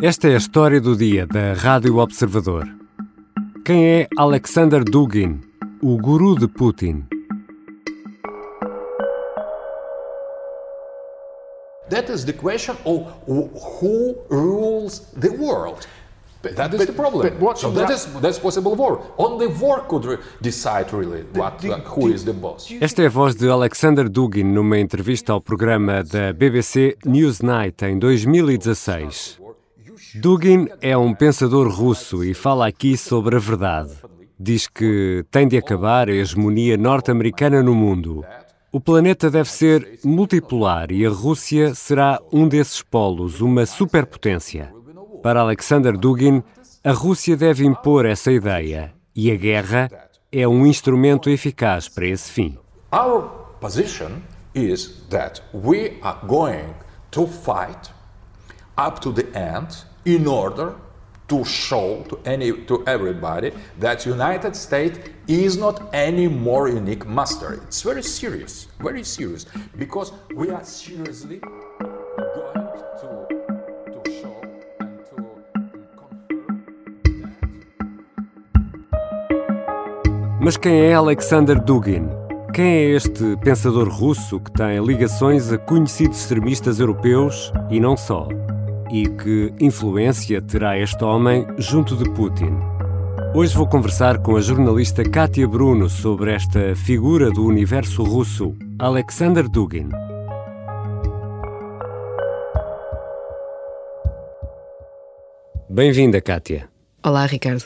Esta é a história do dia da Rádio Observador. Quem é Alexander Dugin, o guru de Putin? That is the question of who rules the world. That is but, the problem. But what, so that is that's possible war. Only war could decide really what the, who is the boss. Esta é a voz de Alexander Dugin numa entrevista ao programa da BBC Newsnight em 2016. Dugin é um pensador russo e fala aqui sobre a verdade. Diz que tem de acabar a hegemonia norte-americana no mundo. O planeta deve ser multipolar e a Rússia será um desses polos, uma superpotência. Para Alexander Dugin, a Rússia deve impor essa ideia e a guerra é um instrumento eficaz para esse fim. Our position is that we are going to fight up to the end in order to show to any to everybody that United States is not any more unique master. It's very serious, very serious, because we are seriously going to to show and to confirm. Mas quem é Alexander Dugin? Quem é este pensador russo que tem ligações a conhecidos extremistas europeus e não só? E que influência terá este homem junto de Putin? Hoje vou conversar com a jornalista Katia Bruno sobre esta figura do universo russo, Alexander Dugin. Bem-vinda, Katia. Olá, Ricardo.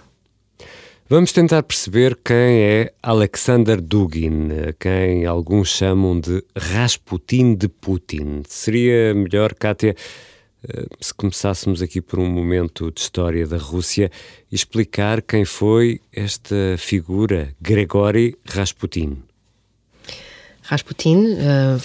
Vamos tentar perceber quem é Alexander Dugin, quem alguns chamam de Rasputin de Putin. Seria melhor, Kátia, se começássemos aqui por um momento de história da Rússia, explicar quem foi esta figura, Gregory Rasputin. Rasputin uh,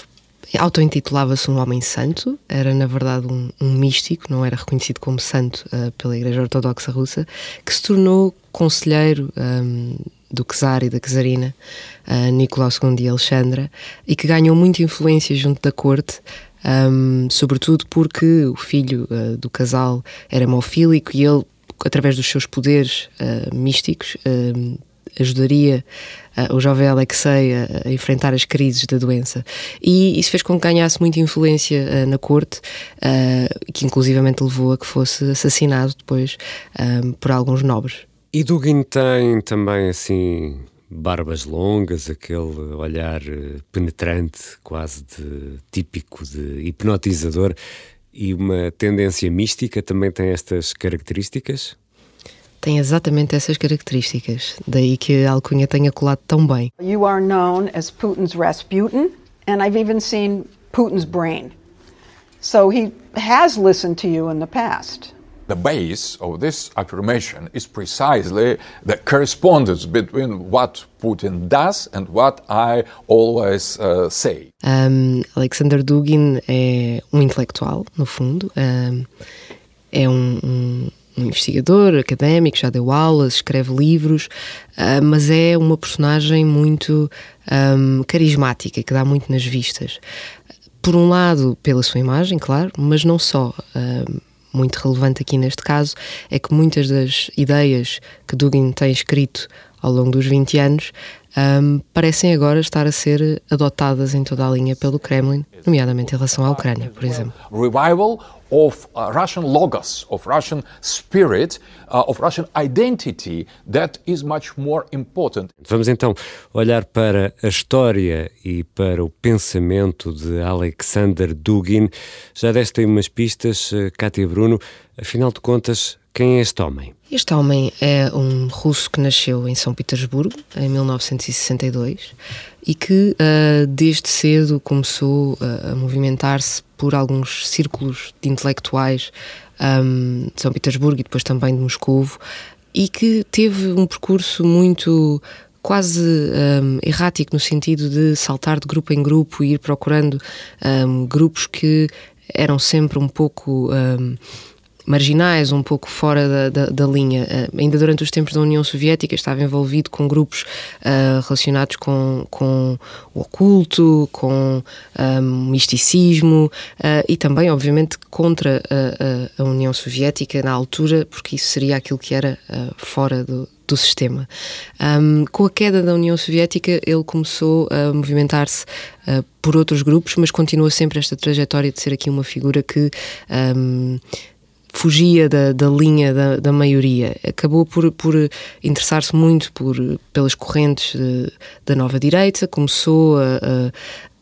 auto-intitulava-se um homem santo, era na verdade um, um místico, não era reconhecido como santo uh, pela Igreja Ortodoxa Russa, que se tornou conselheiro um, do czar e da czarina, uh, Nicolau II de Alexandra, e que ganhou muita influência junto da corte, um, sobretudo porque o filho uh, do casal era hemofílico e ele, através dos seus poderes uh, místicos, ajudaria uh, o jovem Alexei a, enfrentar as crises da doença. E isso fez com que ganhasse muita influência uh, na corte, uh, que inclusivamente levou a que fosse assassinado depois por alguns nobres. E Dugin tem também assim barbas longas, aquele olhar penetrante, quase de, típico de hipnotizador, e uma tendência mística também tem estas características? tem exatamente essas características, daí que a alcunha tenha colado tão bem. You are known as Putin's Rasputin, and I've even seen Putin's brain. So he has listened to you in the past. The base of this affirmation is precisely the correspondence between what Putin does and what I always uh, say. Um, Alexander Dugin é um intelectual, no fundo. Um, é um, um um investigador académico, já deu aulas, escreve livros, uh, mas é uma personagem muito um, carismática, que dá muito nas vistas. Por um lado, pela sua imagem, claro, mas não só. Muito relevante aqui neste caso é que muitas das ideias que Dugin tem escrito ao longo dos 20 anos um, parecem agora estar a ser adotadas em toda a linha pelo Kremlin, nomeadamente em relação à Ucrânia, por exemplo. Revival of uh, Russian logos, of Russian spirit, uh, of Russian identity that is much more important. Vamos então olhar para a história e para o pensamento de Alexander Dugin. Já deste aí umas pistas, uh, Kátia Bruno. Afinal de contas, quem é este homem? Este homem é um russo que nasceu em São Petersburgo em 1962 e que uh, desde cedo começou uh, a movimentar-se por alguns círculos de intelectuais um, de São Petersburgo e depois também de Moscou e que teve um percurso muito quase um, errático no sentido de saltar de grupo em grupo e ir procurando um, grupos que eram sempre um pouco marginais, um pouco fora da, da, da linha. Uh, ainda durante os tempos da União Soviética estava envolvido com grupos uh, relacionados com, com o oculto, com um, misticismo e também, obviamente, contra a, a, a, União Soviética na altura, porque isso seria aquilo que era fora do, do sistema. Um, com a queda da União Soviética, ele começou a movimentar-se uh, por outros grupos, mas continua sempre esta trajetória de ser aqui uma figura que. Um, fugia da, da linha da, da, maioria. Acabou por, por interessar-se muito por, pelas correntes de, da nova direita, começou a, a,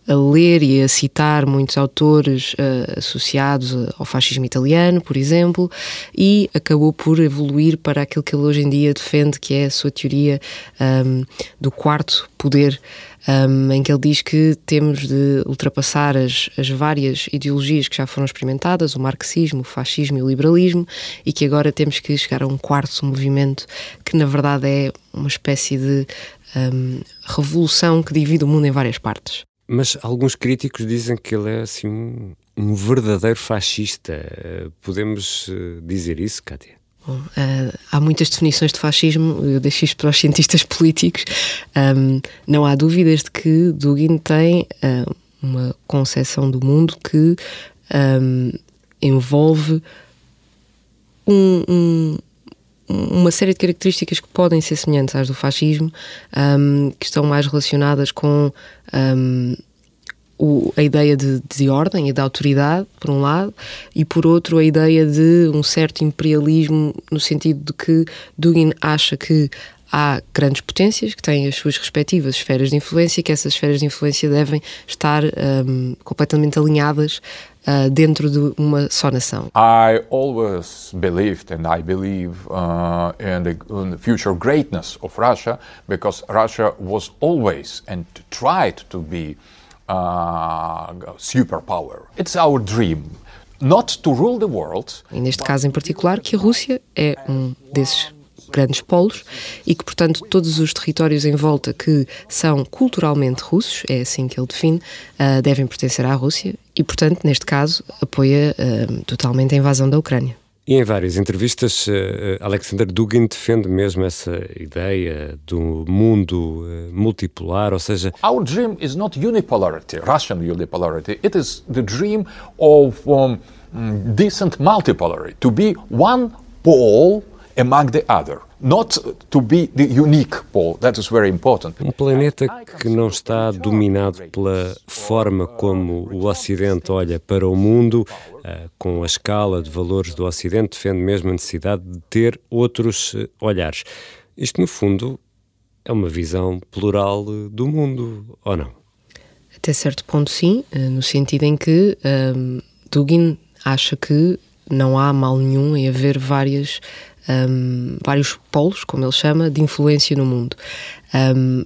a, ler e a citar muitos autores uh, associados ao fascismo italiano, por exemplo, e acabou por evoluir para aquilo que ele hoje em dia defende, que é a sua teoria um, do quarto poder um, em que ele diz que temos de ultrapassar as, as várias ideologias que já foram experimentadas, o marxismo, o fascismo e o liberalismo, e que agora temos que chegar a um quarto movimento que, na verdade, é uma espécie de um, revolução que divide o mundo em várias partes. Mas alguns críticos dizem que ele é assim um, um verdadeiro fascista. Podemos eh, dizer isso, Kátia? Bom, uh, há muitas definições de fascismo, eu deixo isto para os cientistas políticos. Um, não há dúvidas de que Dugin tem uh, uma concepção do mundo que um, envolve um, uma série de características que podem ser semelhantes às do fascismo, que estão mais relacionadas com o, a ideia de, de, ordem e de autoridade, por um lado, e por outro, a ideia de um certo imperialismo, no sentido de que Dugin acha que há grandes potências que têm as suas respectivas esferas de influência e que essas esferas de influência devem estar um, completamente alinhadas uh, dentro de uma só nação. I always believed and I believe uh, in, the, in the future greatness of Russia because Russia was always and tried to be uh, superpower. It's our dream. Not to rule the world. E neste caso em particular, que a Rússia é um desses grandes polos e que, portanto, todos os territórios em volta que são culturalmente russos, é assim que ele define, uh, devem pertencer à Rússia e, portanto, neste caso, apoia uh, totalmente a invasão da Ucrânia. E em várias entrevistas, uh, Alexander Dugin defende mesmo essa ideia do mundo multipolar, ou seja... Our dream is not unipolarity, Russian unipolarity. It is the dream of um, decent multipolarity, to be one pole among the other. Not to be the unique pole. That is very important. Um planeta que não está dominado pela forma como o Ocidente olha para o mundo, uh, com a escala de valores do Ocidente, defende mesmo a necessidade de ter outros uh, olhares. Isto, no fundo, é uma visão plural do mundo, ou não? Até certo ponto, sim, eh, no sentido em que um, Dugin acha que não há mal nenhum em haver várias um, vários polos, como ele chama, de influência no mundo. Um,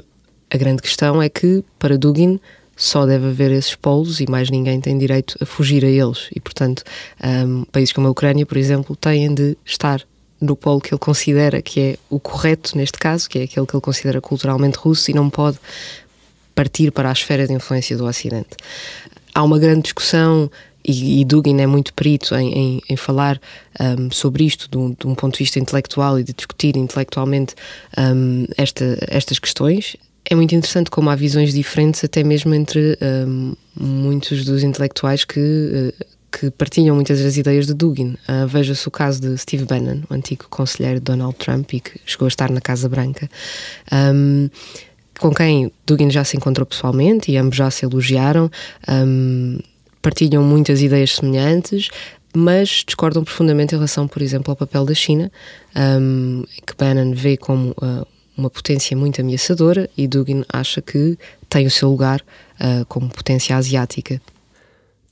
a grande questão é que, para Dugin, só deve haver esses polos e mais ninguém tem direito a fugir a eles. E, portanto, um, países como a Ucrânia, por exemplo, têm de estar no polo que ele considera que é o correto, neste caso, que é aquele que ele considera culturalmente russo e não pode partir para a esfera de influência do Ocidente. Há uma grande discussão e, e Dugin é muito perito em, em, em falar um, sobre isto de um, de um, ponto de vista intelectual e de discutir intelectualmente um, esta, estas questões. É muito interessante como há visões diferentes, até mesmo entre muitos dos intelectuais que, uh, que partilham muitas das ideias de Dugin. Uh, Veja-se o caso de Steve Bannon, o antigo conselheiro de Donald Trump e que chegou a estar na Casa Branca. Com quem Dugin já se encontrou pessoalmente e ambos já se elogiaram. Um, partilham muitas ideias semelhantes, mas discordam profundamente em relação, por exemplo, ao papel da China, um, que Bannon vê como uh, uma potência muito ameaçadora e Dugin acha que tem o seu lugar uh, como potência asiática.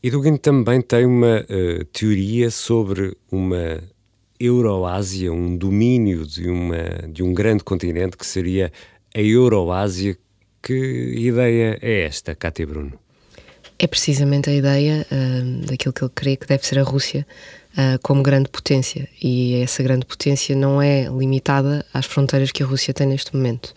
E Dugin também tem uma uh, teoria sobre uma Euroásia, um domínio de, uma, de um grande continente que seria a Euroásia. Que ideia é esta, Cátia Bruno? É precisamente a ideia uh, daquilo que ele crê que deve ser a Rússia uh, como grande potência. E essa grande potência não é limitada às fronteiras que a Rússia tem neste momento.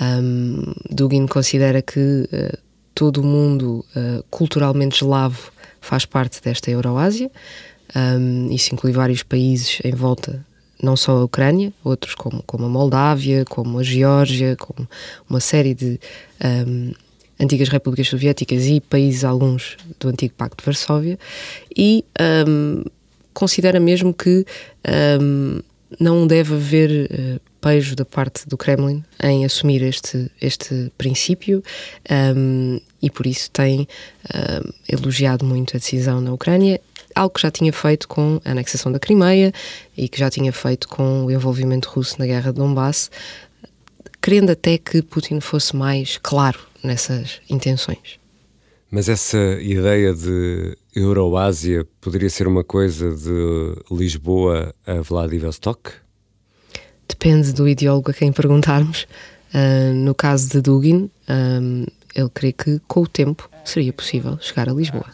Um, Dugin considera que uh, todo o mundo culturalmente eslavo faz parte desta Euroásia. Um, isso inclui vários países em volta, não só a Ucrânia, outros como, como a Moldávia, como a Geórgia, como uma série de um, antigas repúblicas soviéticas e países alguns do antigo Pacto de Varsóvia, e um, considera mesmo que não deve haver uh, pejo da parte do Kremlin em assumir este, este princípio um, e por isso tem um, elogiado muito a decisão na Ucrânia, algo que já tinha feito com a anexação da Crimeia e que já tinha feito com o envolvimento russo na guerra de Donbass, querendo até que Putin fosse mais claro nessas intenções. Mas essa ideia de Euroásia poderia ser uma coisa de Lisboa a Vladivostok? Depende do ideólogo a quem perguntarmos. Uh, no caso de Dugin, um, ele crê que com o tempo seria possível chegar a Lisboa.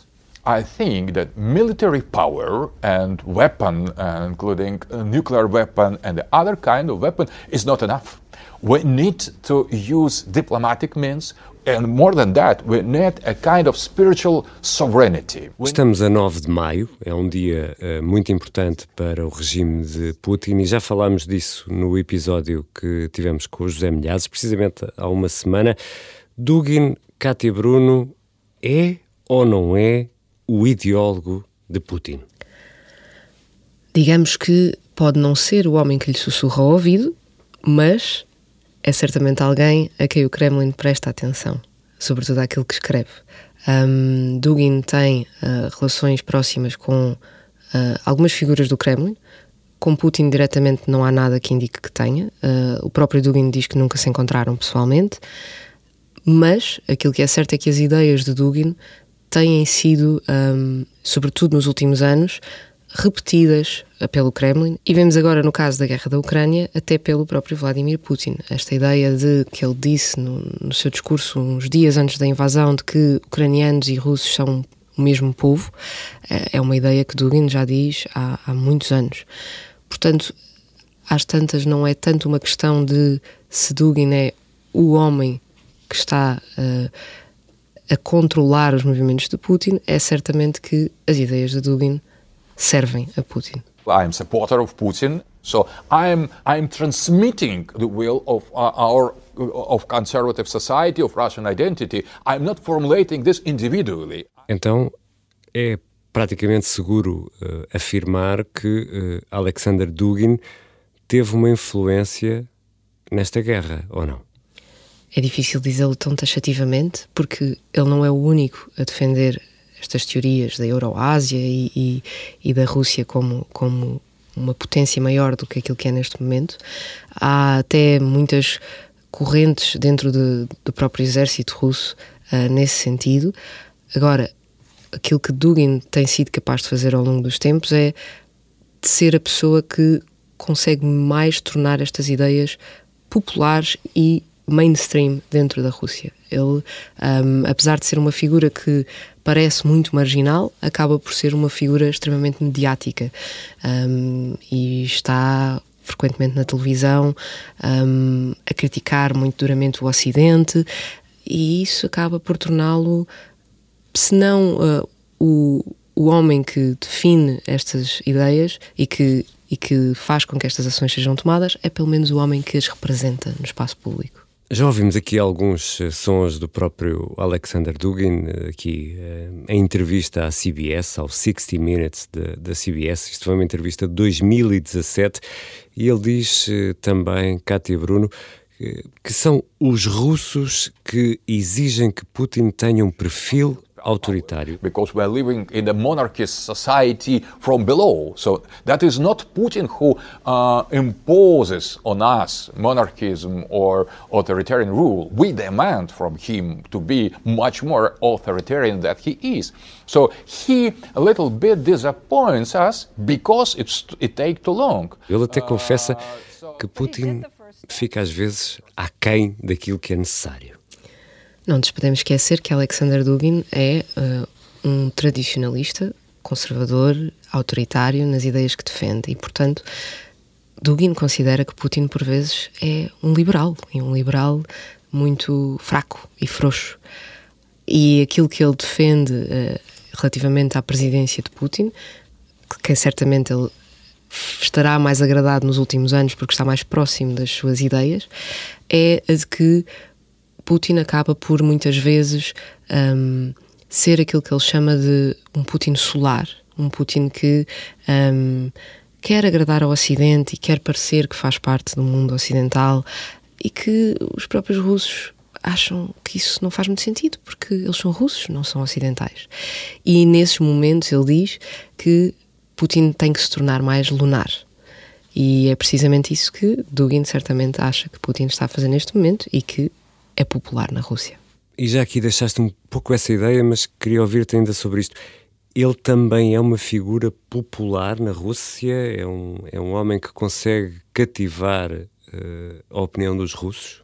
I think that military power and weapon, uh, including a nuclear weapon and the other kind of weapon, is not enough. We need to use diplomatic means, and more than that, we need a kind of spiritual sovereignty. Estamos a 9 de maio, é um dia uh, muito importante para o regime de Putin e já falámos disso no episódio que tivemos com o José Milhazes, precisamente há uma semana. Dugin Cátia Bruno é ou não é o ideólogo de Putin? Digamos que pode não ser o homem que lhe sussurra ao ouvido, mas é certamente alguém a quem o Kremlin presta atenção, sobretudo àquilo que escreve. Um, Dugin tem uh, relações próximas com uh, algumas figuras do Kremlin. Com Putin diretamente não há nada que indique que tenha. Uh, o próprio Dugin diz que nunca se encontraram pessoalmente. Mas aquilo que é certo é que as ideias de Dugin têm sido, um, sobretudo nos últimos anos, repetidas pelo Kremlin e vemos agora no caso da guerra da Ucrânia até pelo próprio Vladimir Putin. Esta ideia de que ele disse no, no seu discurso uns dias antes da invasão de que ucranianos e russos são o mesmo povo é, é uma ideia que Dugin já diz há, há muitos anos. Portanto, às tantas não é tanto uma questão de se Dugin é o homem que está uh, a controlar os movimentos de Putin, é certamente que as ideias de Dugin servem a Putin. I'm supporter of Putin, so I'm I'm transmitting the will of uh, our of conservative society of Russian identity. I'm not formulating this individually. Então é praticamente seguro uh, afirmar que uh, Alexander Dugin teve uma influência nesta guerra, ou não? É difícil dizê-lo tão taxativamente, porque ele não é o único a defender estas teorias da Euroásia e, e, e, da Rússia como, como uma potência maior do que aquilo que é neste momento. Há até muitas correntes dentro de, do próprio exército russo uh, nesse sentido. Agora, aquilo que Dugin tem sido capaz de fazer ao longo dos tempos é de ser a pessoa que consegue mais tornar estas ideias populares e mainstream dentro da Rússia. Ele, um, apesar de ser uma figura que parece muito marginal, acaba por ser uma figura extremamente mediática um, e está frequentemente na televisão um, a criticar muito duramente o Ocidente e isso acaba por torná-lo, se não uh, o, o homem que define estas ideias e que, e que faz com que estas ações sejam tomadas, é pelo menos o homem que as representa no espaço público. Já ouvimos aqui alguns eh, sons do próprio Alexander Dugin, eh, aqui eh, em entrevista à CBS, ao 60 Minutes da CBS. Isto foi uma entrevista de 2017 e ele diz também, Kátia Bruno, que são os russos que exigem que Putin tenha um perfil autoritário. Because we're living in a monarchist society from below. So that is not Putin who uh, imposes on us monarchism or authoritarian rule. We demand from him to be much more authoritarian than he is. So he a little bit disappoints us because it's, it takes too long. Ele até confessa que Putin fica às vezes aquém daquilo que é necessário. Não nos podemos esquecer que Alexander Dugin é uh, um tradicionalista, conservador, autoritário nas ideias que defende e, portanto, Dugin considera que Putin, por vezes, é um liberal e um liberal muito fraco e frouxo. E aquilo que ele defende uh, relativamente à presidência de Putin quem certamente ele estará mais agradado nos últimos anos porque está mais próximo das suas ideias, é a de que Putin acaba por muitas vezes um, ser aquilo que ele chama de um Putin solar, um Putin que um, quer agradar ao Ocidente e quer parecer que faz parte do mundo ocidental e que os próprios russos acham que isso não faz muito sentido porque eles são russos, não são ocidentais. E nesses momentos ele diz que Putin tem que se tornar mais lunar. E é precisamente isso que Dugin certamente acha que Putin está a fazer neste momento e que é popular na Rússia. E já aqui deixaste um pouco essa ideia, mas queria ouvir-te ainda sobre isto. Ele também é uma figura popular na Rússia? É um, é um homem que consegue cativar uh, a opinião dos russos?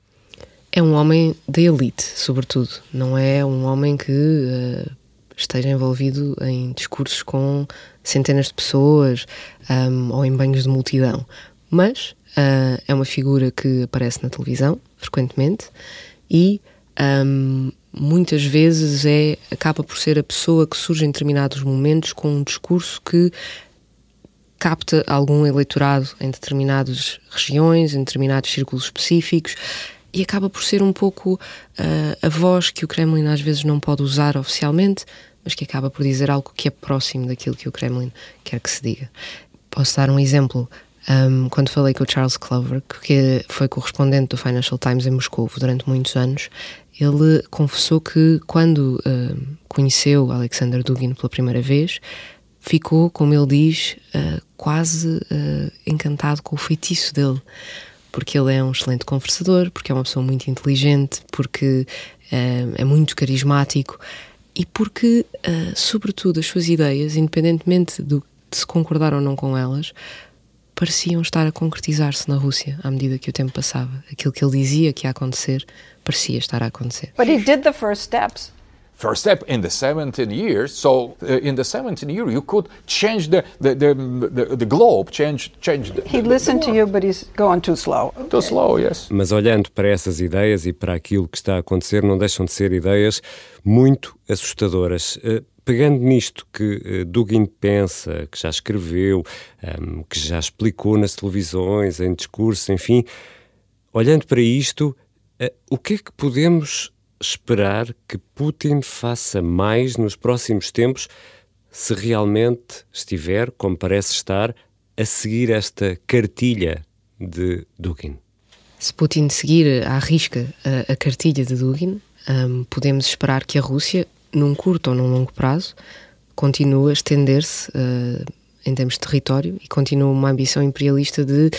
É um homem da elite, sobretudo. Não é um homem que uh, esteja envolvido em discursos com centenas de pessoas um, ou em banhos de multidão. Mas uh, é uma figura que aparece na televisão frequentemente e um, muitas vezes é acaba por ser a pessoa que surge em determinados momentos com um discurso que capta algum eleitorado em determinadas regiões, em determinados círculos específicos e acaba por ser um pouco uh, a voz que o Kremlin às vezes não pode usar oficialmente, mas que acaba por dizer algo que é próximo daquilo que o Kremlin quer que se diga. Posso dar um exemplo. Um, quando falei com o Charles Clover, que foi correspondente do Financial Times em Moscou durante muitos anos, ele confessou que quando uh, conheceu Alexander Dugin pela primeira vez, ficou, como ele diz, uh, quase uh, encantado com o feitiço dele. Porque ele é um excelente conversador, porque é uma pessoa muito inteligente, porque é muito carismático e porque, uh, sobretudo, as suas ideias, independentemente do, de se concordar ou não com elas, pareciam estar a concretizar-se na Rússia à medida que o tempo passava. Aquilo que ele dizia que ia acontecer parecia estar a acontecer. But he did the first steps. First step in the 17 years. So uh, in the 17 years, you could change the the, the, the, the globe, change change. The, he listened to you, but he's going too slow. Okay. Too slow, yes. Mas olhando para essas ideias e para aquilo que está a acontecer, não deixam de ser ideias muito assustadoras. Uh, pegando nisto que uh, Dugin pensa, que já escreveu, um, que já explicou nas televisões, em discursos, enfim, olhando para isto, uh, o que é que podemos esperar que Putin faça mais nos próximos tempos se realmente estiver, como parece estar, a seguir esta cartilha de Dugin? Se Putin seguir à risca a, a cartilha de Dugin, um, podemos esperar que a Rússia, num curto ou num longo prazo, continue a estender-se uh, em termos de território e continue uma ambição imperialista de uh,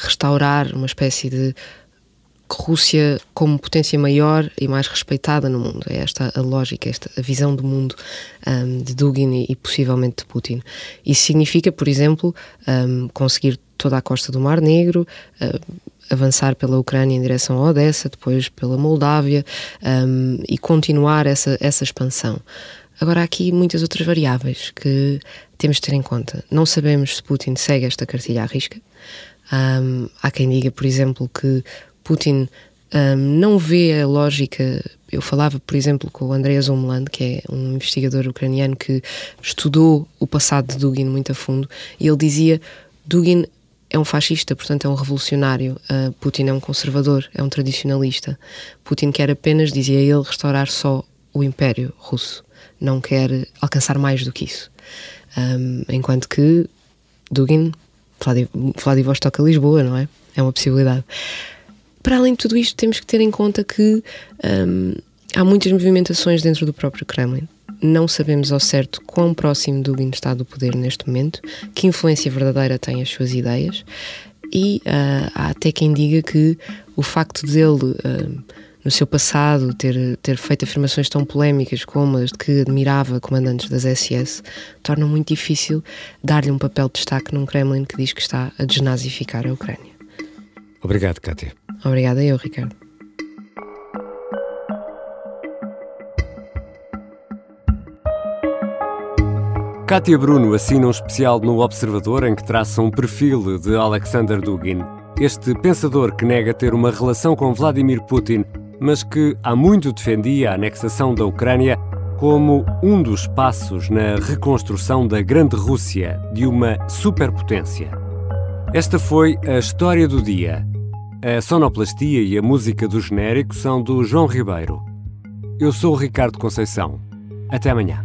restaurar uma espécie de Rússia como potência maior e mais respeitada no mundo. É esta a lógica, esta a visão do mundo um, de Dugin e, e, possivelmente de Putin. Isso significa, por exemplo, um, conseguir toda a costa do Mar Negro, uh, avançar pela Ucrânia em direção a Odessa, depois pela Moldávia um, e continuar essa, essa expansão. Agora, há aqui muitas outras variáveis que temos de ter em conta. Não sabemos se Putin segue esta cartilha à risca. Um, há quem diga, por exemplo, que Putin um, não vê a lógica. Eu falava, por exemplo, com o Andrei Zomland, que é um investigador ucraniano que estudou o passado de Dugin muito a fundo, e ele dizia: Dugin é um fascista, portanto é um revolucionário. Uh, Putin é um conservador, é um tradicionalista. Putin quer apenas, dizia ele, restaurar só o Império Russo, não quer alcançar mais do que isso. Um, enquanto que Dugin, Vladivostok a Lisboa, não é? É uma possibilidade. Para além de tudo isto, temos que ter em conta que um, há muitas movimentações dentro do próprio Kremlin. Não sabemos ao certo quão próximo Dugin está do poder neste momento, que influência verdadeira tem as suas ideias, e uh, há até quem diga que o facto dele, uh, no seu passado, ter, ter feito afirmações tão polémicas como as de que admirava comandantes das SS, torna muito difícil dar-lhe um papel de destaque num Kremlin que diz que está a desnazificar a Ucrânia. Obrigado, Kátia. Obrigada eu, Ricardo. Kátia Bruno assina um especial no Observador em que traça um perfil de Alexander Dugin. Este pensador que nega ter uma relação com Vladimir Putin, mas que há muito defendia a anexação da Ucrânia como um dos passos na reconstrução da Grande Rússia de uma superpotência. Esta foi a história do dia. A sonoplastia e a música do genérico são do João Ribeiro. Eu sou o Ricardo Conceição. Até amanhã.